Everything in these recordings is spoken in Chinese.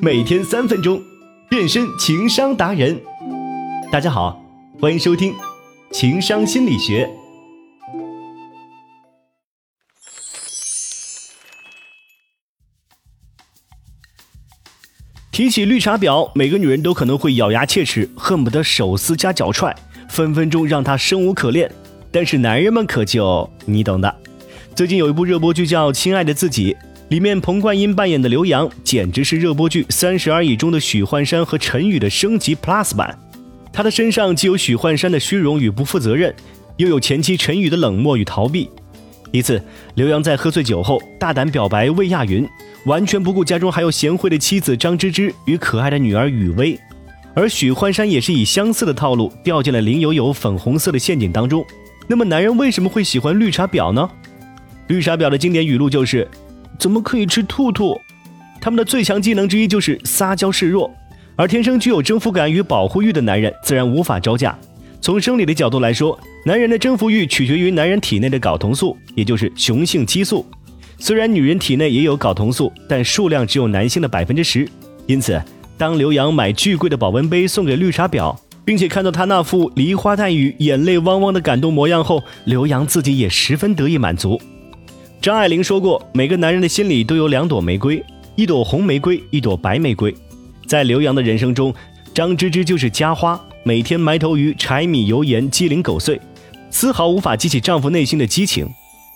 每天三分钟，变身情商达人。大家好，欢迎收听情商心理学。提起绿茶婊，每个女人都可能会咬牙切齿，恨不得手撕加脚踹，分分钟让她生无可恋。但是男人们可就你懂的。最近有一部热播剧叫《亲爱的自己》，里面彭冠英扮演的刘洋，简直是热播剧《三十而已》中的许幻山和陈宇的升级 Plus 版。他的身上既有许幻山的虚荣与不负责任，又有前妻陈宇的冷漠与逃避。一次，刘洋在喝醉酒后大胆表白魏亚云。完全不顾家中还有贤惠的妻子张芝芝与可爱的女儿雨薇，而许幻山也是以相似的套路掉进了林有有粉红色的陷阱当中。那么男人为什么会喜欢绿茶婊呢？绿茶婊的经典语录就是“怎么可以吃兔兔”。他们的最强技能之一就是撒娇示弱，而天生具有征服感与保护欲的男人自然无法招架。从生理的角度来说，男人的征服欲取决于男人体内的睾酮素，也就是雄性激素。虽然女人体内也有睾酮素，但数量只有男性的百分之十。因此，当刘洋买巨贵的保温杯送给绿茶婊，并且看到她那副梨花带雨、眼泪汪汪的感动模样后，刘洋自己也十分得意满足。张爱玲说过：“每个男人的心里都有两朵玫瑰，一朵红玫瑰，一朵白玫瑰。”在刘洋的人生中，张芝芝就是家花，每天埋头于柴米油盐、鸡零狗碎，丝毫无法激起丈夫内心的激情。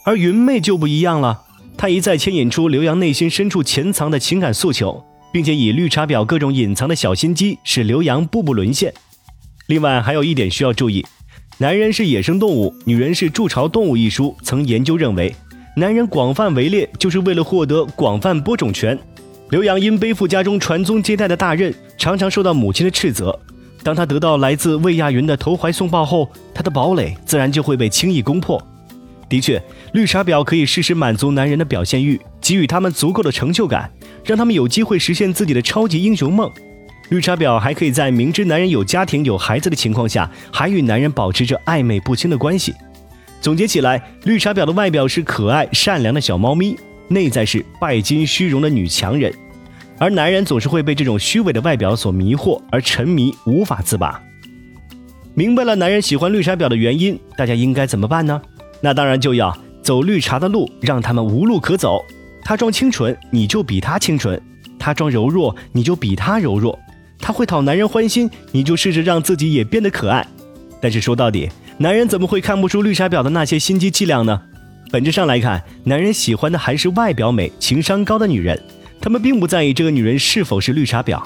而云妹就不一样了。她一再牵引出刘洋内心深处潜藏的情感诉求，并且以绿茶婊各种隐藏的小心机，使刘洋步步沦陷。另外还有一点需要注意：男人是野生动物，女人是筑巢动物。一书曾研究认为，男人广泛围猎就是为了获得广泛播种权。刘洋因背负家中传宗接代的大任，常常受到母亲的斥责。当他得到来自魏亚云的投怀送抱后，他的堡垒自然就会被轻易攻破。的确，绿茶婊可以适时满足男人的表现欲，给予他们足够的成就感，让他们有机会实现自己的超级英雄梦。绿茶婊还可以在明知男人有家庭有孩子的情况下，还与男人保持着暧昧不清的关系。总结起来，绿茶婊的外表是可爱善良的小猫咪，内在是拜金虚荣的女强人，而男人总是会被这种虚伪的外表所迷惑而沉迷无法自拔。明白了男人喜欢绿茶婊的原因，大家应该怎么办呢？那当然就要走绿茶的路，让他们无路可走。他装清纯，你就比他清纯；他装柔弱，你就比他柔弱。他会讨男人欢心，你就试着让自己也变得可爱。但是说到底，男人怎么会看不出绿茶婊的那些心机伎俩呢？本质上来看，男人喜欢的还是外表美、情商高的女人，他们并不在意这个女人是否是绿茶婊。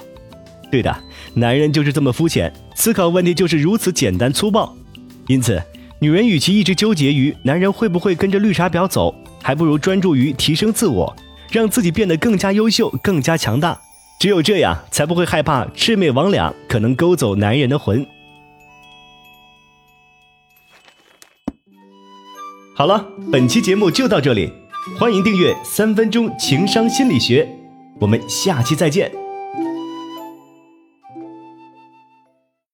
对的，男人就是这么肤浅，思考问题就是如此简单粗暴。因此。女人与其一直纠结于男人会不会跟着绿茶婊走，还不如专注于提升自我，让自己变得更加优秀、更加强大。只有这样，才不会害怕魑魅魍魉可能勾走男人的魂。好了，本期节目就到这里，欢迎订阅《三分钟情商心理学》，我们下期再见。